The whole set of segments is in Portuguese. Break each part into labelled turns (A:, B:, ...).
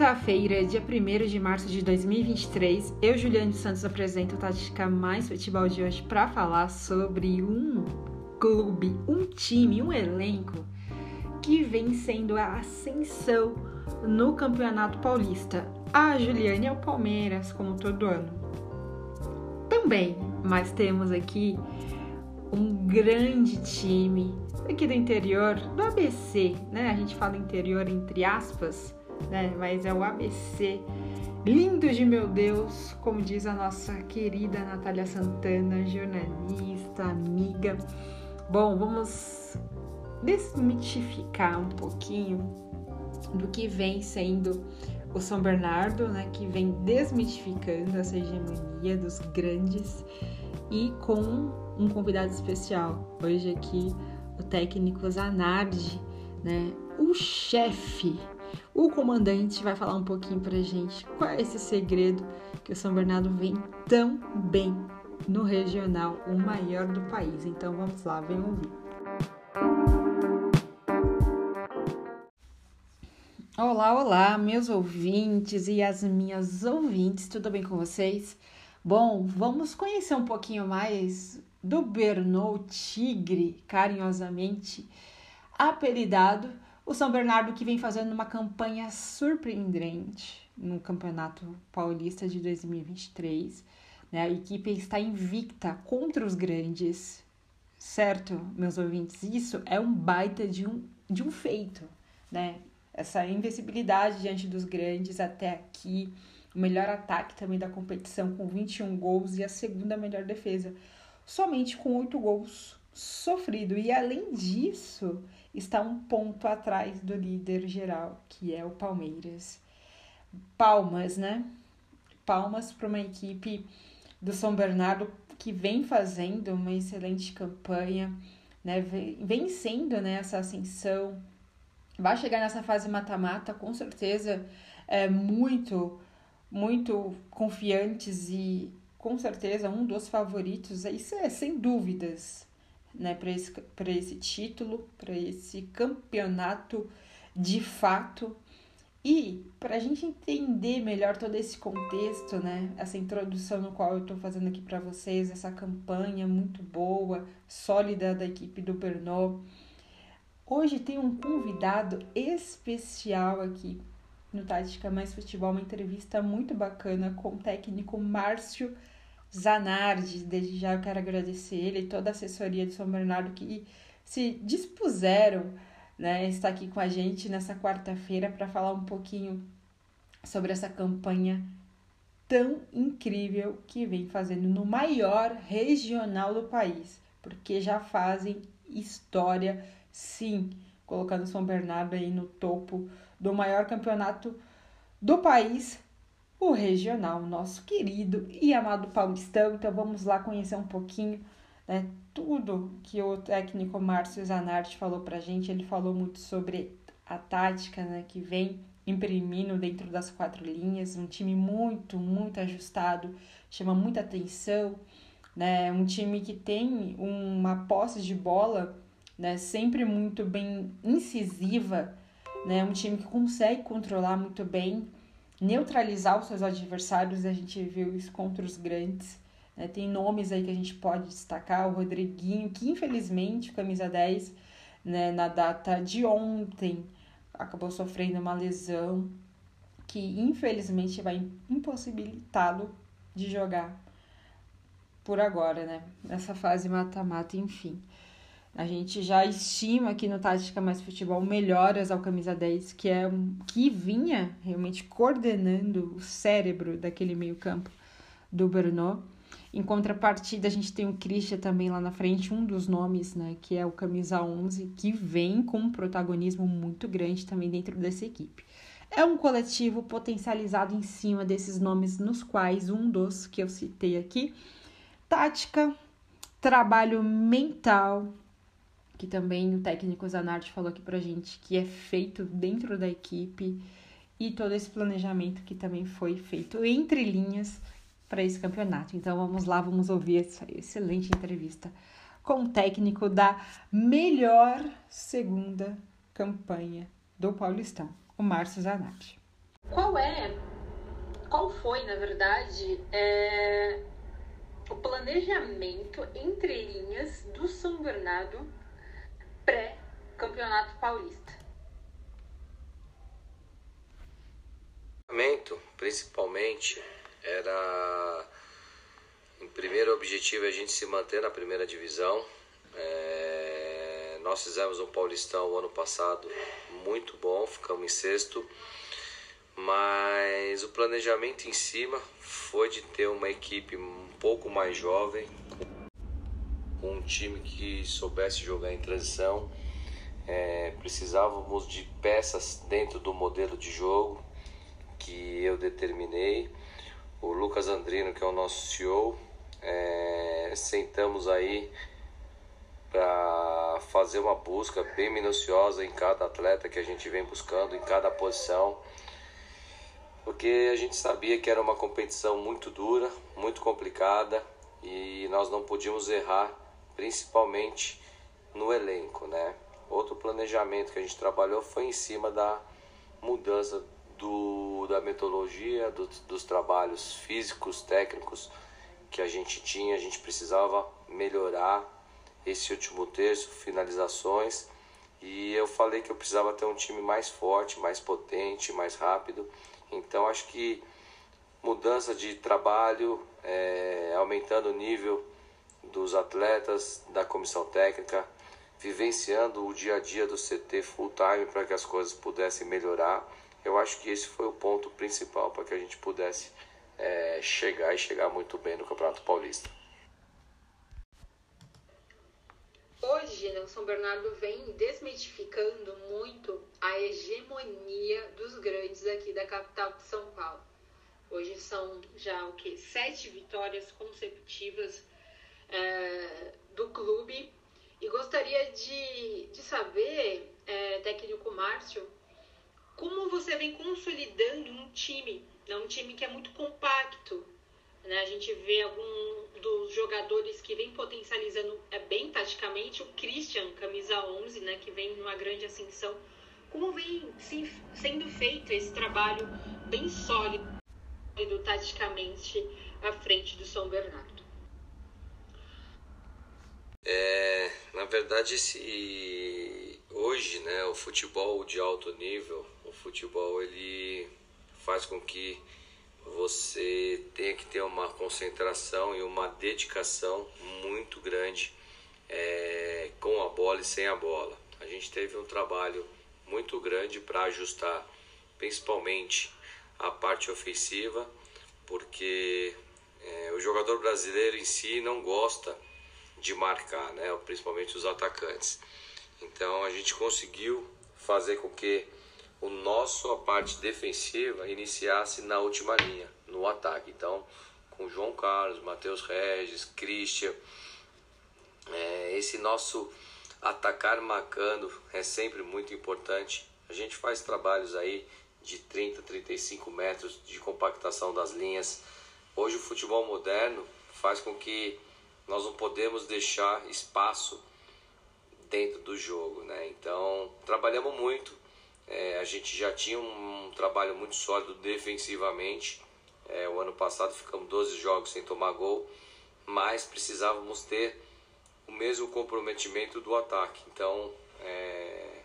A: Quarta-feira, dia 1 de março de 2023, eu, Juliane Santos, apresento o Tática Mais Futebol de hoje para falar sobre um clube, um time, um elenco que vem sendo a ascensão no Campeonato Paulista. A Juliane é o Palmeiras, como todo ano. Também, mas temos aqui um grande time aqui do interior, do ABC, né? A gente fala interior entre aspas né? Mas é o ABC. Lindo de meu Deus, como diz a nossa querida Natália Santana, jornalista, amiga. Bom, vamos desmitificar um pouquinho do que vem sendo o São Bernardo, né, que vem desmitificando essa hegemonia dos grandes e com um convidado especial. Hoje aqui o técnico Zanardi, né, o chefe o comandante vai falar um pouquinho pra gente qual é esse segredo que o São Bernardo vem tão bem no regional, o maior do país. Então vamos lá, vem ouvir. Olá, olá, meus ouvintes e as minhas ouvintes, tudo bem com vocês? Bom, vamos conhecer um pouquinho mais do Bernou Tigre, carinhosamente apelidado o São Bernardo que vem fazendo uma campanha surpreendente no Campeonato Paulista de 2023. Né? A equipe está invicta contra os grandes, certo, meus ouvintes? Isso é um baita de um, de um feito, né? Essa invencibilidade diante dos grandes até aqui, o melhor ataque também da competição com 21 gols e a segunda melhor defesa, somente com 8 gols sofrido. E além disso, está um ponto atrás do líder geral, que é o Palmeiras. Palmas, né? Palmas para uma equipe do São Bernardo que vem fazendo uma excelente campanha, né? Vem sendo né, essa ascensão. Vai chegar nessa fase mata-mata, com certeza, é muito, muito confiantes e com certeza um dos favoritos. Isso é sem dúvidas né, para esse, esse título, para esse campeonato de fato. E para a gente entender melhor todo esse contexto, né, essa introdução no qual eu estou fazendo aqui para vocês, essa campanha muito boa, sólida da equipe do Pernod, hoje tem um convidado especial aqui no Tática Mais Futebol, uma entrevista muito bacana com o técnico Márcio Zanardi, desde já eu quero agradecer ele e toda a assessoria de São Bernardo que se dispuseram né, estar aqui com a gente nessa quarta-feira para falar um pouquinho sobre essa campanha tão incrível que vem fazendo no maior regional do país, porque já fazem história, sim, colocando São Bernardo aí no topo do maior campeonato do país o regional, nosso querido e amado Paulistão. Então vamos lá conhecer um pouquinho né, tudo que o técnico Márcio Zanardi falou pra gente. Ele falou muito sobre a tática né, que vem imprimindo dentro das quatro linhas, um time muito, muito ajustado, chama muita atenção, né? Um time que tem uma posse de bola, né, sempre muito bem incisiva, né? Um time que consegue controlar muito bem neutralizar os seus adversários, a gente viu isso contra os grandes. Né? Tem nomes aí que a gente pode destacar, o Rodriguinho, que infelizmente, camisa 10, né, na data de ontem, acabou sofrendo uma lesão que infelizmente vai impossibilitá-lo de jogar por agora, né? Nessa fase mata-mata, enfim. A gente já estima aqui no Tática Mais Futebol melhoras ao camisa 10, que é um, que vinha realmente coordenando o cérebro daquele meio-campo do Brno. Em contrapartida, a gente tem o Christian também lá na frente, um dos nomes, né, que é o camisa 11, que vem com um protagonismo muito grande também dentro dessa equipe. É um coletivo potencializado em cima desses nomes, nos quais um dos que eu citei aqui, tática, trabalho mental, que também o técnico Zanardi falou aqui pra gente que é feito dentro da equipe e todo esse planejamento que também foi feito entre linhas para esse campeonato. Então vamos lá, vamos ouvir essa excelente entrevista com o técnico da melhor segunda campanha do Paulistão, o Márcio Zanardi. Qual é, qual foi, na verdade, é, o planejamento entre linhas do São Bernardo pré-campeonato paulista?
B: Principalmente era em primeiro objetivo a gente se manter na primeira divisão. É, nós fizemos um Paulistão o ano passado muito bom, ficamos em sexto, mas o planejamento em cima foi de ter uma equipe um pouco mais jovem, um time que soubesse jogar em transição. É, precisávamos de peças dentro do modelo de jogo que eu determinei. O Lucas Andrino, que é o nosso CEO, é, sentamos aí para fazer uma busca bem minuciosa em cada atleta que a gente vem buscando, em cada posição, porque a gente sabia que era uma competição muito dura, muito complicada e nós não podíamos errar, principalmente no elenco, né? Outro planejamento que a gente trabalhou foi em cima da mudança do, da metodologia, do, dos trabalhos físicos, técnicos que a gente tinha, a gente precisava melhorar esse último terço, finalizações. E eu falei que eu precisava ter um time mais forte, mais potente, mais rápido. Então acho que mudança de trabalho, é, aumentando o nível dos atletas, da comissão técnica, vivenciando o dia a dia do CT full time para que as coisas pudessem melhorar. Eu acho que esse foi o ponto principal para que a gente pudesse é, chegar e chegar muito bem no Campeonato Paulista.
A: Hoje, o São Bernardo vem desmitificando muito a hegemonia dos grandes aqui da capital de São Paulo. Hoje são já o que sete vitórias consecutivas é, do clube e gostaria de, de saber, é, técnico Márcio, como você vem consolidando um time, né? um time que é muito compacto. Né? A gente vê algum dos jogadores que vem potencializando é bem taticamente, o Christian, camisa 11, né? que vem numa grande ascensão. Como vem sim, sendo feito esse trabalho bem sólido taticamente à frente do São Bernardo?
B: É, na verdade, esse, hoje, né, o futebol de alto nível o futebol ele faz com que você tenha que ter uma concentração e uma dedicação muito grande é, com a bola e sem a bola. A gente teve um trabalho muito grande para ajustar, principalmente a parte ofensiva, porque é, o jogador brasileiro em si não gosta de marcar, né? principalmente os atacantes. Então a gente conseguiu fazer com que o nosso a parte defensiva iniciasse na última linha, no ataque. Então, com João Carlos, Matheus Regis, Christian, é, esse nosso atacar marcando é sempre muito importante. A gente faz trabalhos aí de 30, 35 metros de compactação das linhas. Hoje o futebol moderno faz com que nós não podemos deixar espaço dentro do jogo, né? Então trabalhamos muito é, a gente já tinha um trabalho muito sólido defensivamente. É, o ano passado ficamos 12 jogos sem tomar gol, mas precisávamos ter o mesmo comprometimento do ataque. Então, é,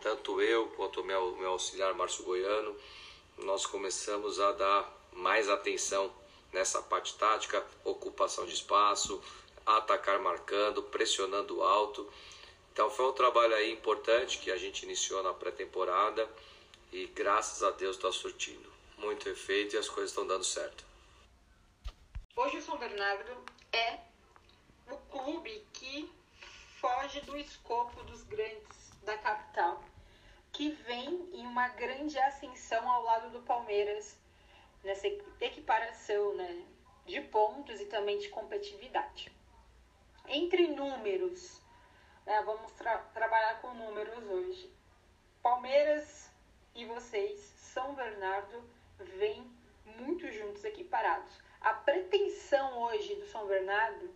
B: tanto eu quanto o meu, meu auxiliar Márcio Goiano, nós começamos a dar mais atenção nessa parte tática, ocupação de espaço, atacar marcando, pressionando alto. Então foi um trabalho aí importante que a gente iniciou na pré-temporada e graças a Deus está surtindo muito efeito e as coisas estão dando certo.
A: Hoje o São Bernardo é o clube que foge do escopo dos grandes da capital, que vem em uma grande ascensão ao lado do Palmeiras nessa equiparação né, de pontos e também de competitividade. Entre números né? Vamos tra trabalhar com números hoje. Palmeiras e vocês, São Bernardo, vêm muito juntos aqui parados. A pretensão hoje do São Bernardo,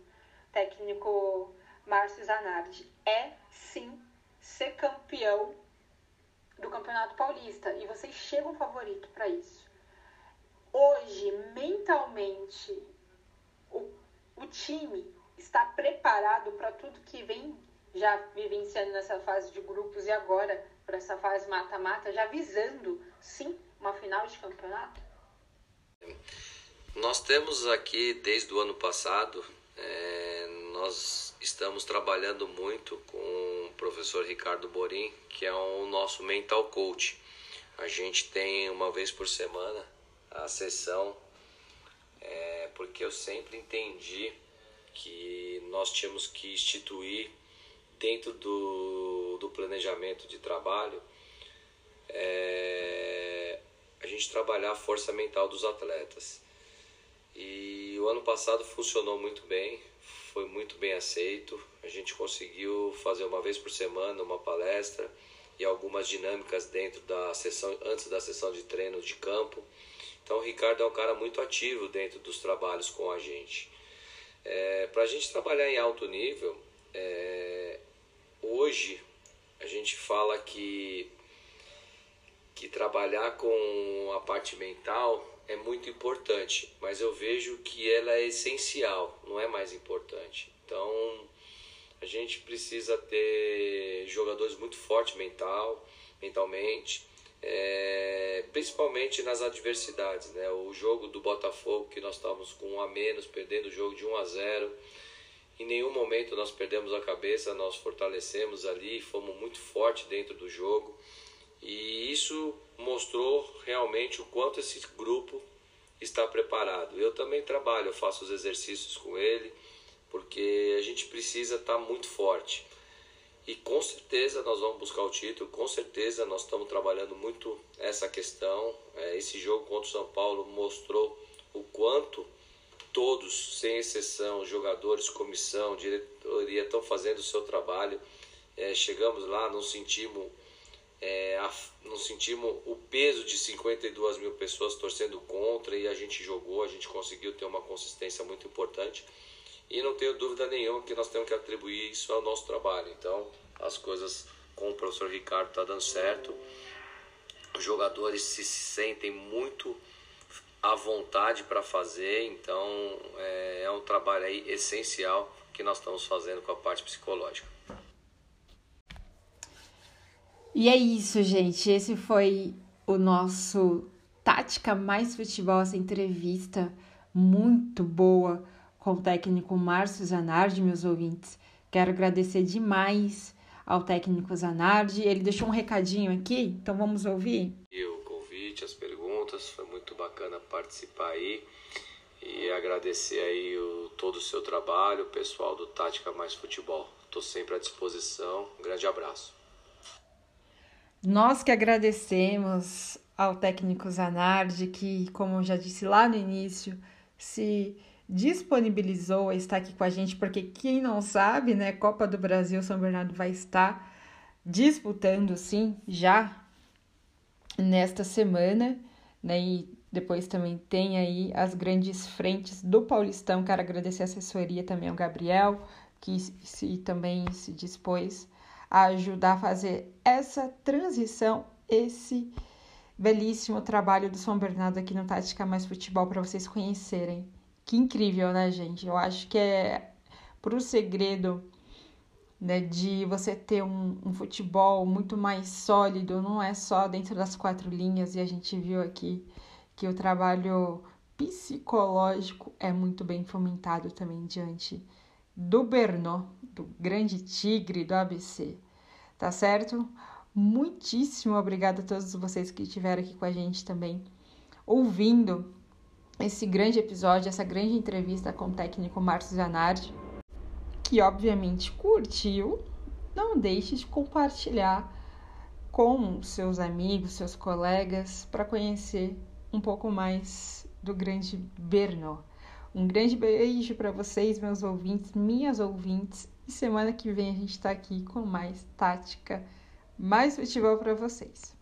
A: técnico Márcio Zanardi, é sim ser campeão do Campeonato Paulista e vocês chegam favorito para isso. Hoje, mentalmente, o, o time está preparado para tudo que vem já vivenciando nessa fase de grupos e agora para essa fase mata-mata, já visando, sim, uma final de campeonato?
B: Nós temos aqui, desde o ano passado, é, nós estamos trabalhando muito com o professor Ricardo Borim, que é o nosso mental coach. A gente tem uma vez por semana a sessão, é, porque eu sempre entendi que nós tínhamos que instituir dentro do, do planejamento de trabalho é, a gente trabalhar a força mental dos atletas. E o ano passado funcionou muito bem, foi muito bem aceito. A gente conseguiu fazer uma vez por semana uma palestra e algumas dinâmicas dentro da sessão antes da sessão de treino de campo. Então o Ricardo é um cara muito ativo dentro dos trabalhos com a gente. É, Para a gente trabalhar em alto nível, é, hoje a gente fala que que trabalhar com a parte mental é muito importante, mas eu vejo que ela é essencial, não é mais importante. Então, a gente precisa ter jogadores muito fortes mental, mentalmente, é, principalmente nas adversidades. Né? O jogo do Botafogo, que nós estávamos com um a menos, perdendo o jogo de 1 a 0. Em nenhum momento nós perdemos a cabeça, nós fortalecemos ali, fomos muito fortes dentro do jogo. E isso mostrou realmente o quanto esse grupo está preparado. Eu também trabalho, eu faço os exercícios com ele, porque a gente precisa estar muito forte. E com certeza nós vamos buscar o título, com certeza nós estamos trabalhando muito essa questão. É, esse jogo contra o São Paulo mostrou o quanto todos, sem exceção, jogadores, comissão, diretoria, estão fazendo o seu trabalho. É, chegamos lá, não sentimos é, não sentimos o peso de 52 mil pessoas torcendo contra e a gente jogou, a gente conseguiu ter uma consistência muito importante e não tenho dúvida nenhuma que nós temos que atribuir isso ao nosso trabalho. Então, as coisas com o professor Ricardo tá dando certo. Os jogadores se sentem muito à vontade para fazer, então é, é um trabalho aí essencial que nós estamos fazendo com a parte psicológica.
A: E é isso, gente. Esse foi o nosso Tática Mais Futebol, essa entrevista muito boa com o técnico Márcio Zanardi, meus ouvintes. Quero agradecer demais ao técnico Zanardi. Ele deixou um recadinho aqui, então vamos ouvir?
B: E o convite, as perguntas, foi muito bacana participar aí e agradecer aí o, todo o seu trabalho, o pessoal do Tática Mais Futebol. Estou sempre à disposição. Um grande abraço.
A: Nós que agradecemos ao técnico Zanardi, que, como eu já disse lá no início, se disponibilizou a estar aqui com a gente, porque quem não sabe, né, Copa do Brasil São Bernardo vai estar disputando, sim, já nesta semana, né, e depois também tem aí as grandes frentes do Paulistão. Quero agradecer a assessoria também ao Gabriel, que se, também se dispôs a ajudar a fazer essa transição, esse belíssimo trabalho do São Bernardo aqui no Tática Mais Futebol para vocês conhecerem. Que incrível, né, gente? Eu acho que é pro segredo né, de você ter um, um, futebol muito mais sólido, não é só dentro das quatro linhas, e a gente viu aqui que o trabalho psicológico é muito bem fomentado também diante do Bernot, do grande tigre do ABC. Tá certo? Muitíssimo obrigada a todos vocês que estiveram aqui com a gente também, ouvindo esse grande episódio, essa grande entrevista com o técnico Márcio Zanardi, que obviamente curtiu. Não deixe de compartilhar com seus amigos, seus colegas, para conhecer um pouco mais do grande Bernot. Um grande beijo para vocês, meus ouvintes, minhas ouvintes. E semana que vem a gente está aqui com mais tática, mais futebol para vocês.